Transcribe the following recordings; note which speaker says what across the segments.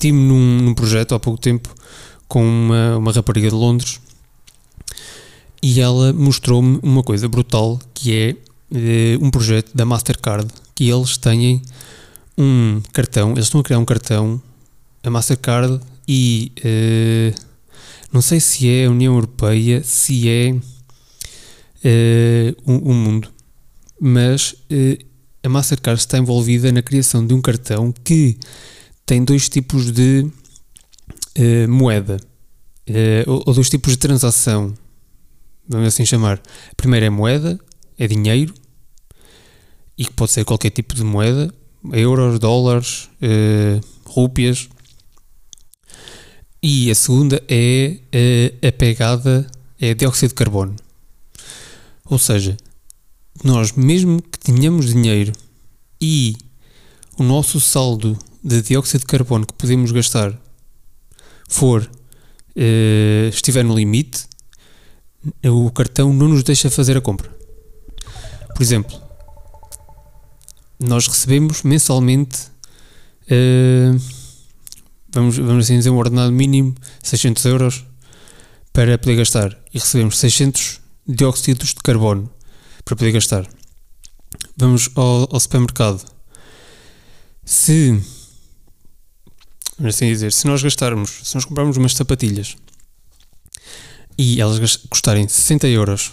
Speaker 1: meti-me num, num, projeto há pouco tempo com uma, uma rapariga de Londres e ela mostrou-me uma coisa brutal que é eh, um projeto da Mastercard que eles têm um cartão, eles estão a criar um cartão, a Mastercard e eh, não sei se é a União Europeia, se é uh, o, o, mundo, mas a Mastercard está envolvida na criação de um cartão que tem dois tipos de uh, moeda, ou, ou dois tipos de transação, vamos assim chamar. A primeira é moeda, é dinheiro, e que pode ser qualquer tipo de moeda, euros, dólares, rúpias. E a segunda é a pegada, é dióxido de carbono. Ou seja, nós, mesmo que tenhamos dinheiro e o nosso saldo de dióxido de carbono que podemos gastar for uh, estiver no limite, o cartão não nos deixa fazer a compra. Por exemplo, nós recebemos mensalmente, uh, vamos, vamos assim dizer, um ordenado mínimo 600 euros para poder gastar e recebemos 600 dióxidos de carbono para poder gastar. Vamos ao, ao supermercado. Se, vamos assim dizer, se nós gastarmos, se nós comprarmos umas sapatilhas e elas custarem 60 euros,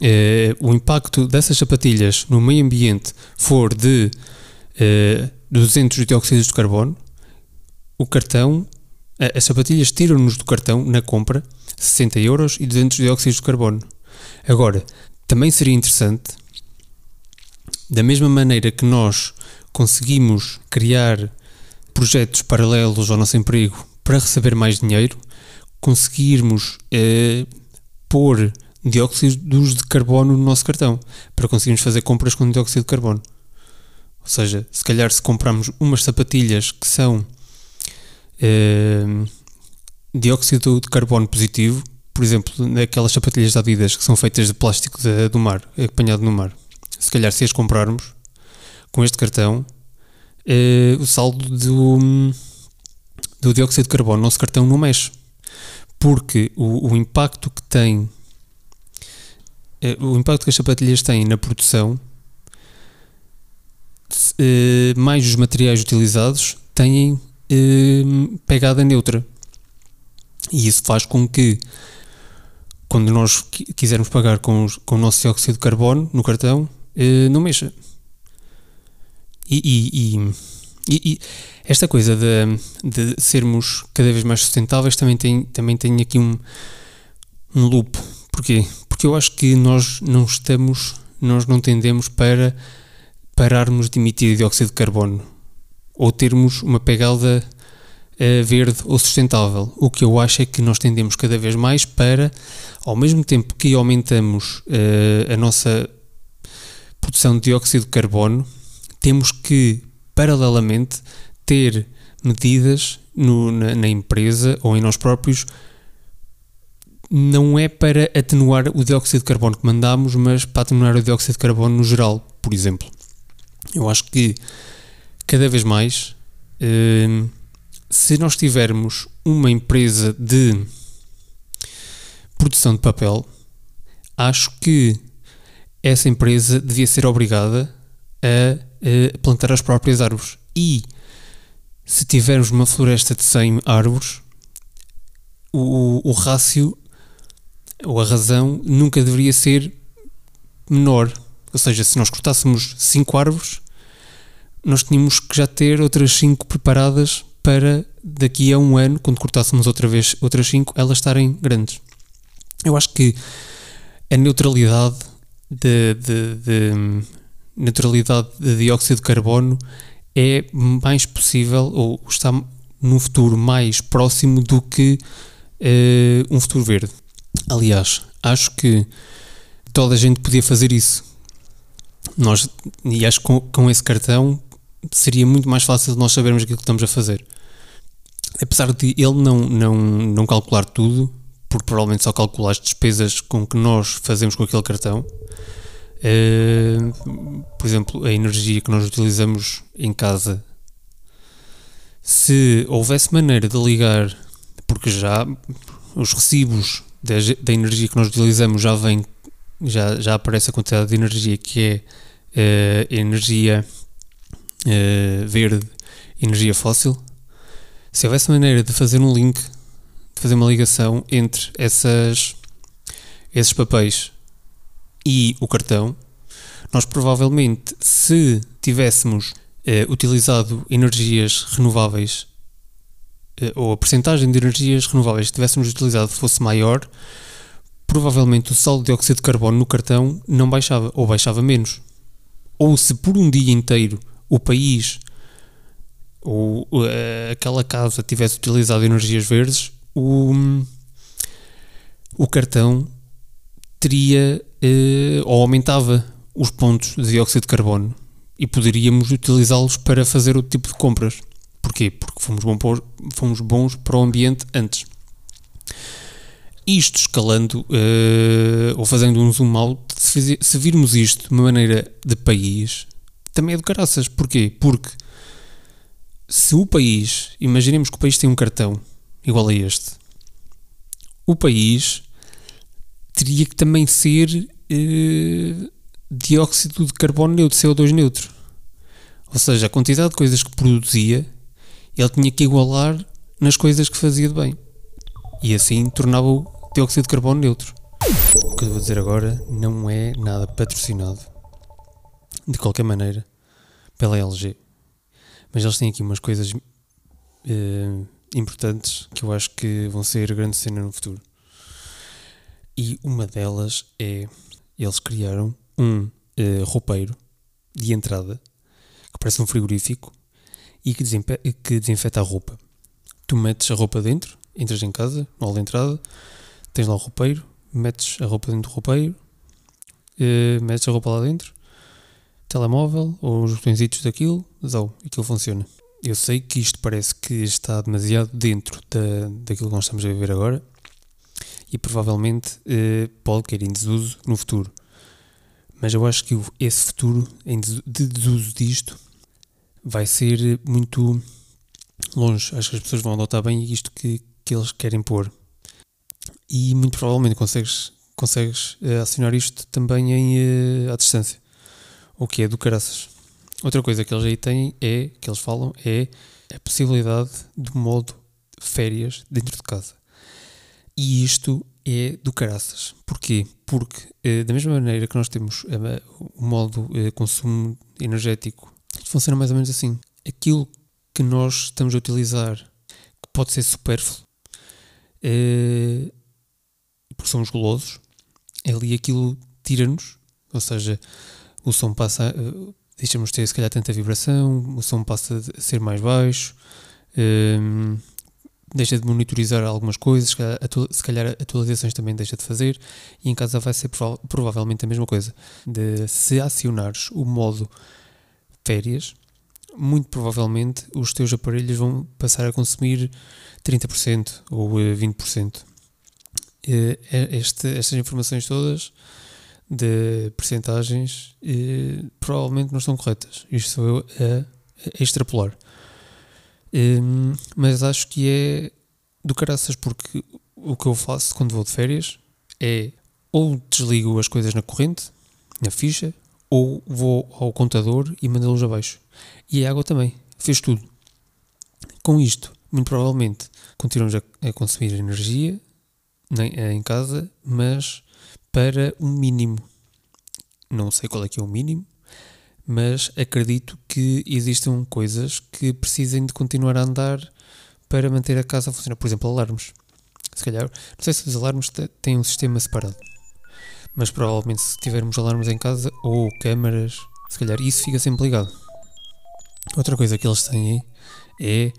Speaker 1: eh, o impacto dessas sapatilhas no meio ambiente for de eh, 200 dióxidos de carbono, o cartão, as sapatilhas tiram-nos do cartão na compra 60 euros e 200 dióxidos de carbono. Agora, também seria interessante, da mesma maneira que nós conseguimos criar projetos paralelos ao nosso emprego para receber mais dinheiro, conseguirmos eh, pôr dióxidos de carbono no nosso cartão para conseguirmos fazer compras com dióxido de carbono. Ou seja, se calhar se comprarmos umas sapatilhas que são eh, dióxido de carbono positivo, por exemplo, naquelas sapatilhas da Adidas que são feitas de plástico de, do mar, apanhado no mar. Se calhar, se as comprarmos com este cartão, eh, o saldo do, do dióxido de carbono no nosso cartão não mexe. Porque o, o impacto que tem, eh, o impacto que as sapatilhas têm na produção, eh, mais os materiais utilizados, têm pegada neutra. E isso faz com que quando nós quisermos pagar com, os, com o nosso dióxido de carbono no cartão, não mexa. E, e, e, e, esta coisa de, de sermos cada vez mais sustentáveis também tem, também tem aqui um, um loop. Porquê? Porque eu acho que nós não estamos, nós não tendemos para pararmos de emitir dióxido de carbono ou termos uma pegada uh, verde ou sustentável. O que eu acho é que nós tendemos cada vez mais para, ao mesmo tempo que aumentamos uh, a nossa produção de dióxido de carbono, temos que, paralelamente, ter medidas no, na, na empresa ou em nós próprios não é para atenuar o dióxido de carbono que mandamos, mas para atenuar o dióxido de carbono no geral, por exemplo. Eu acho que cada vez mais uh, se nós tivermos uma empresa de produção de papel, acho que essa empresa devia ser obrigada a, a plantar as próprias árvores. E se tivermos uma floresta de 100 árvores, o, o rácio ou a razão nunca deveria ser menor. Ou seja, se nós cortássemos 5 árvores, nós tínhamos que já ter outras 5 preparadas para daqui a um ano, quando cortássemos outra vez outras 5, elas estarem grandes. Eu acho que a neutralidade de, de, de neutralidade de dióxido de carbono é mais possível ou está num futuro mais próximo do que uh, um futuro verde. Aliás, acho que toda a gente podia fazer isso. Nós, e acho que com, com esse cartão seria muito mais fácil nós sabermos aquilo que estamos a fazer. Apesar de ele não, não, não calcular tudo, porque provavelmente só calcula as despesas com que nós fazemos com aquele cartão. Uh, por exemplo, a energia que nós utilizamos em casa Se houvesse maneira de ligar, porque já os recibos da, da energia que nós utilizamos já vem, já, já aparece a quantidade de energia que é uh, energia uh, verde, energia fóssil. Se houvesse maneira de fazer um link, de fazer uma ligação entre essas, esses papéis e o cartão, nós provavelmente, se tivéssemos eh, utilizado energias renováveis eh, ou a percentagem de energias renováveis que tivéssemos utilizado fosse maior, provavelmente o sal de dióxido de carbono no cartão não baixava ou baixava menos. Ou se por um dia inteiro o país ou uh, aquela casa tivesse utilizado energias verdes, o, o cartão teria uh, ou aumentava os pontos de dióxido de carbono e poderíamos utilizá-los para fazer outro tipo de compras. Porquê? Porque fomos, bom para, fomos bons para o ambiente antes. Isto escalando uh, ou fazendo um zoom out, se, se virmos isto de uma maneira de país, também é de caraças. Porquê? Porque se o país, imaginemos que o país tem um cartão igual a este, o país teria que também ser uh, dióxido de carbono neutro, CO2 neutro. Ou seja, a quantidade de coisas que produzia, ele tinha que igualar nas coisas que fazia de bem. E assim tornava o dióxido de carbono neutro. O que eu vou dizer agora não é nada patrocinado. De qualquer maneira, pela LG. Mas eles têm aqui umas coisas uh, importantes que eu acho que vão ser grande cena no futuro. E uma delas é eles criaram um uh, roupeiro de entrada que parece um frigorífico e que, que desinfeta a roupa. Tu metes a roupa dentro, entras em casa, hall de entrada, tens lá o roupeiro, metes a roupa dentro do roupeiro, uh, metes a roupa lá dentro, telemóvel ou os botõezitos daquilo, zau, aquilo funciona. Eu sei que isto parece que está demasiado dentro da, daquilo que nós estamos a viver agora e provavelmente uh, pode cair em desuso no futuro. Mas eu acho que esse futuro de desuso disto vai ser muito longe. Acho que as pessoas vão adotar bem isto que, que eles querem pôr. E muito provavelmente consegues, consegues uh, acionar isto também em, uh, à distância. O que é do caraças. Outra coisa que eles aí têm é, que eles falam, é a possibilidade de modo férias dentro de casa. E isto é do caraças. Porquê? Porque, eh, da mesma maneira que nós temos eh, o modo eh, consumo energético, funciona mais ou menos assim. Aquilo que nós estamos a utilizar, que pode ser supérfluo, porque somos golosos, ali aquilo tira-nos, ou seja, o som passa, deixamos de ter se calhar tanta vibração, o som passa a ser mais baixo, deixa de monitorizar algumas coisas, se calhar atualizações também deixa de fazer, e em casa vai ser prova provavelmente a mesma coisa. De se acionares o modo férias, muito provavelmente os teus aparelhos vão passar a consumir 30% ou 20%. Eh, é, este, estas informações todas de percentagens eh, provavelmente não estão corretas. Isto sou eu a, a extrapolar. Um, mas acho que é do caraças, porque o que eu faço quando vou de férias é ou desligo as coisas na corrente, na ficha, ou vou ao contador e mando-los abaixo. E a água também, fez tudo. Com isto, muito provavelmente, continuamos a, a consumir energia em, em casa, mas para um mínimo. Não sei qual é que é o mínimo, mas acredito que existam coisas que precisem de continuar a andar para manter a casa a funcionar. Por exemplo, alarmes. Se calhar, não sei se os alarmes têm um sistema separado, mas provavelmente se tivermos alarmes em casa ou câmaras, se calhar isso fica sempre ligado. Outra coisa que eles têm é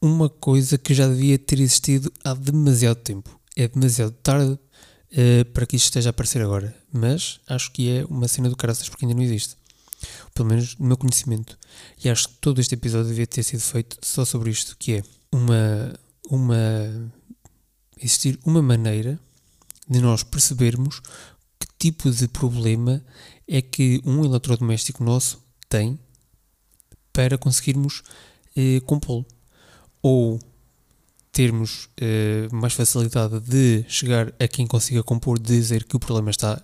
Speaker 1: uma coisa que já devia ter existido há demasiado tempo. É demasiado tarde uh, para que isto esteja a aparecer agora, mas acho que é uma cena do caraças porque ainda não existe pelo menos no meu conhecimento. E acho que todo este episódio devia ter sido feito só sobre isto, que é uma, uma existir uma maneira de nós percebermos que tipo de problema é que um eletrodoméstico nosso tem para conseguirmos eh, compô-lo. Ou termos eh, mais facilidade de chegar a quem consiga compor, dizer que o problema está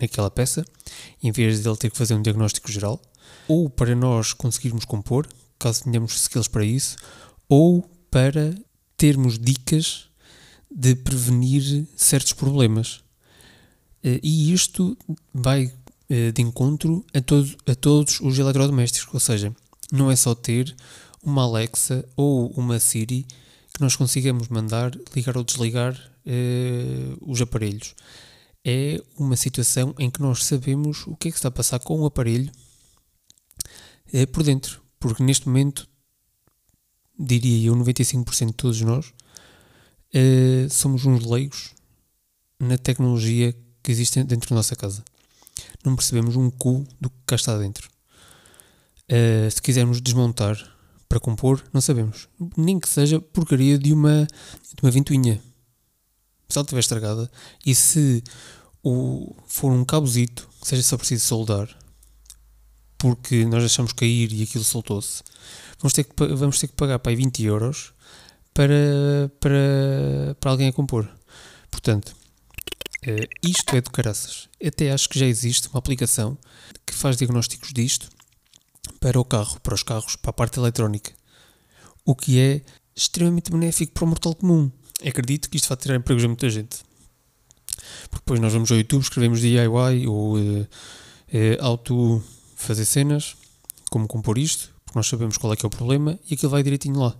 Speaker 1: naquela peça, em vez de ele ter que fazer um diagnóstico geral, ou para nós conseguirmos compor, caso tenhamos skills para isso, ou para termos dicas de prevenir certos problemas. Eh, e isto vai eh, de encontro a, todo, a todos os eletrodomésticos, ou seja, não é só ter uma Alexa ou uma Siri que nós consigamos mandar ligar ou desligar uh, os aparelhos. É uma situação em que nós sabemos o que é que está a passar com o aparelho uh, por dentro. Porque neste momento, diria eu, 95% de todos nós uh, somos uns leigos na tecnologia que existe dentro da nossa casa. Não percebemos um cu do que cá está dentro. se quisermos desmontar para compor, não sabemos. Nem que seja porcaria de uma, de uma ventoinha. Se ela estiver estragada e se o, for um cabozito que seja só preciso soldar, porque nós deixamos cair e aquilo soltou-se, vamos ter que, vamos ter que pagar para aí 20 euros para, para, para alguém a compor. Portanto, uh, isto é do caraças. Até acho que já existe uma aplicação que faz diagnósticos disto para o carro, para os carros, para a parte eletrónica. O que é extremamente benéfico para o mortal comum. Acredito que isto vai tirar empregos a muita gente. Porque depois nós vamos ao YouTube, escrevemos DIY ou uh, uh, auto fazer cenas, como compor isto, porque nós sabemos qual é que é o problema e aquilo vai direitinho lá.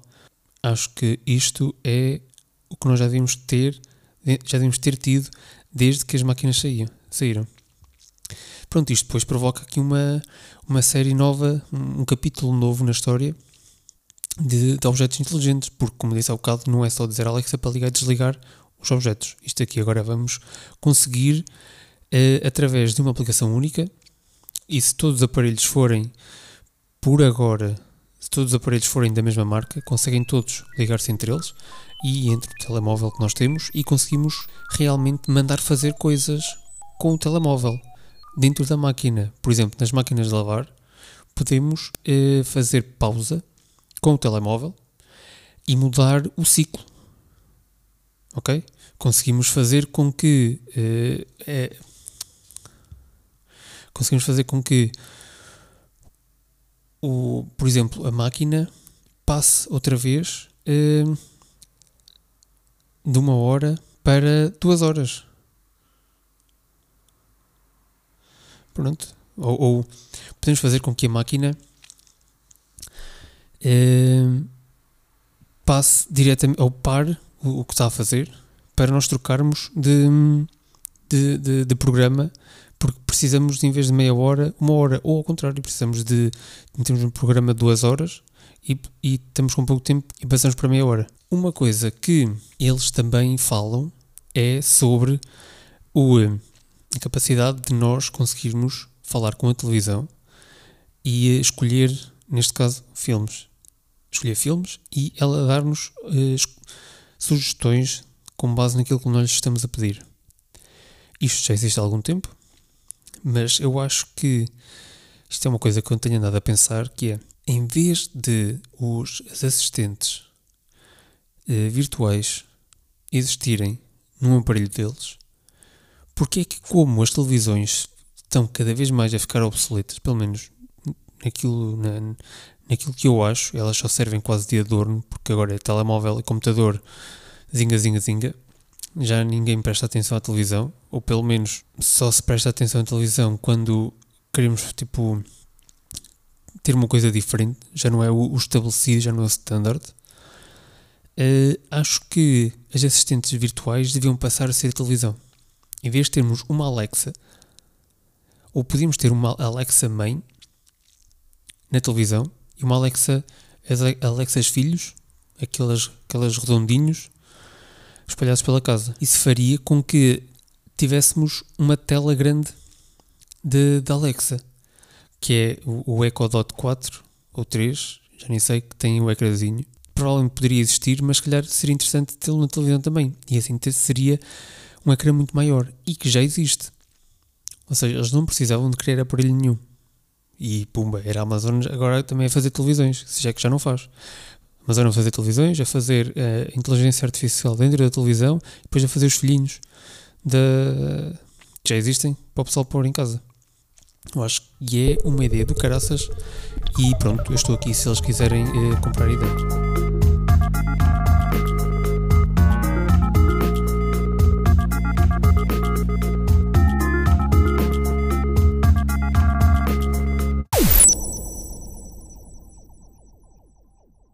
Speaker 1: Acho que isto é o que nós já devíamos ter, já devíamos ter tido desde que as máquinas saíam, saíram. Pronto, isto depois provoca aqui uma, uma série nova, um capítulo novo na história de, de objetos inteligentes, porque, como disse há bocado, não é só dizer Alexa para ligar e desligar os objetos. Isto aqui agora vamos conseguir, uh, através de uma aplicação única, e se todos os aparelhos forem, por agora, se todos os aparelhos forem da mesma marca, conseguem todos ligar-se entre eles e entre o telemóvel que nós temos e conseguimos realmente mandar fazer coisas com o telemóvel dentro da máquina, por exemplo, nas máquinas de lavar, podemos eh, fazer pausa com o telemóvel e mudar o ciclo. Ok? Conseguimos fazer com que. Eh, é, conseguimos fazer com que, o, por exemplo, a máquina passe outra vez eh, de uma hora para duas horas. Pronto. Ou, ou podemos fazer com que a máquina eh, passe diretamente ou pare o, o, que está a fazer para nós trocarmos de, de, de, de, programa porque precisamos de, em vez de meia hora, uma hora, ou ao contrário, precisamos de temos um programa de duas horas e, e estamos com pouco tempo e passamos para meia hora. Uma coisa que eles também falam é sobre o a capacidade de nós conseguirmos falar com a televisão e escolher, neste caso, filmes. Escolher filmes e ela dar-nos uh, sugestões com base naquilo que nós estamos a pedir. Isto já existe há algum tempo, mas eu acho que isto é uma coisa que eu tenho andado a pensar, que é, em vez de os assistentes uh, virtuais existirem num aparelho deles, porque é que, como as televisões estão cada vez mais a ficar obsoletas, pelo menos naquilo, na, naquilo que eu acho, elas só servem quase de adorno, porque agora é telemóvel e computador, zinga, zinga, zinga. Já ninguém presta atenção à televisão, ou pelo menos só se presta atenção à televisão quando queremos, tipo, ter uma coisa diferente, já não é o, estabelecido, já não é o standard. Uh, acho que as assistentes virtuais deviam passar a ser televisão em vez de termos uma Alexa, ou podíamos ter uma Alexa mãe na televisão e uma Alexa, as Alexas filhos, aquelas, aquelas redondinhos espalhados pela casa. Isso faria com que tivéssemos uma tela grande de, de Alexa, que é o, o Echo Dot 4 ou 3, já nem sei, que tem o ecrãzinho. Provavelmente poderia existir, mas se calhar seria interessante tê-lo na televisão também. E assim seria um ecrã muito maior e que já existe. Ou seja, eles não precisavam de criar aparelho nenhum. E pumba, era a Amazon agora também a fazer televisões, se é que já não faz. A Amazon a fazer televisões, a fazer uh, inteligência artificial dentro da televisão, depois a fazer os filhinhos que já existem para o pessoal pôr em casa. Eu acho que é uma ideia do caraças e pronto, eu estou aqui se eles quiserem uh, comprar ideias.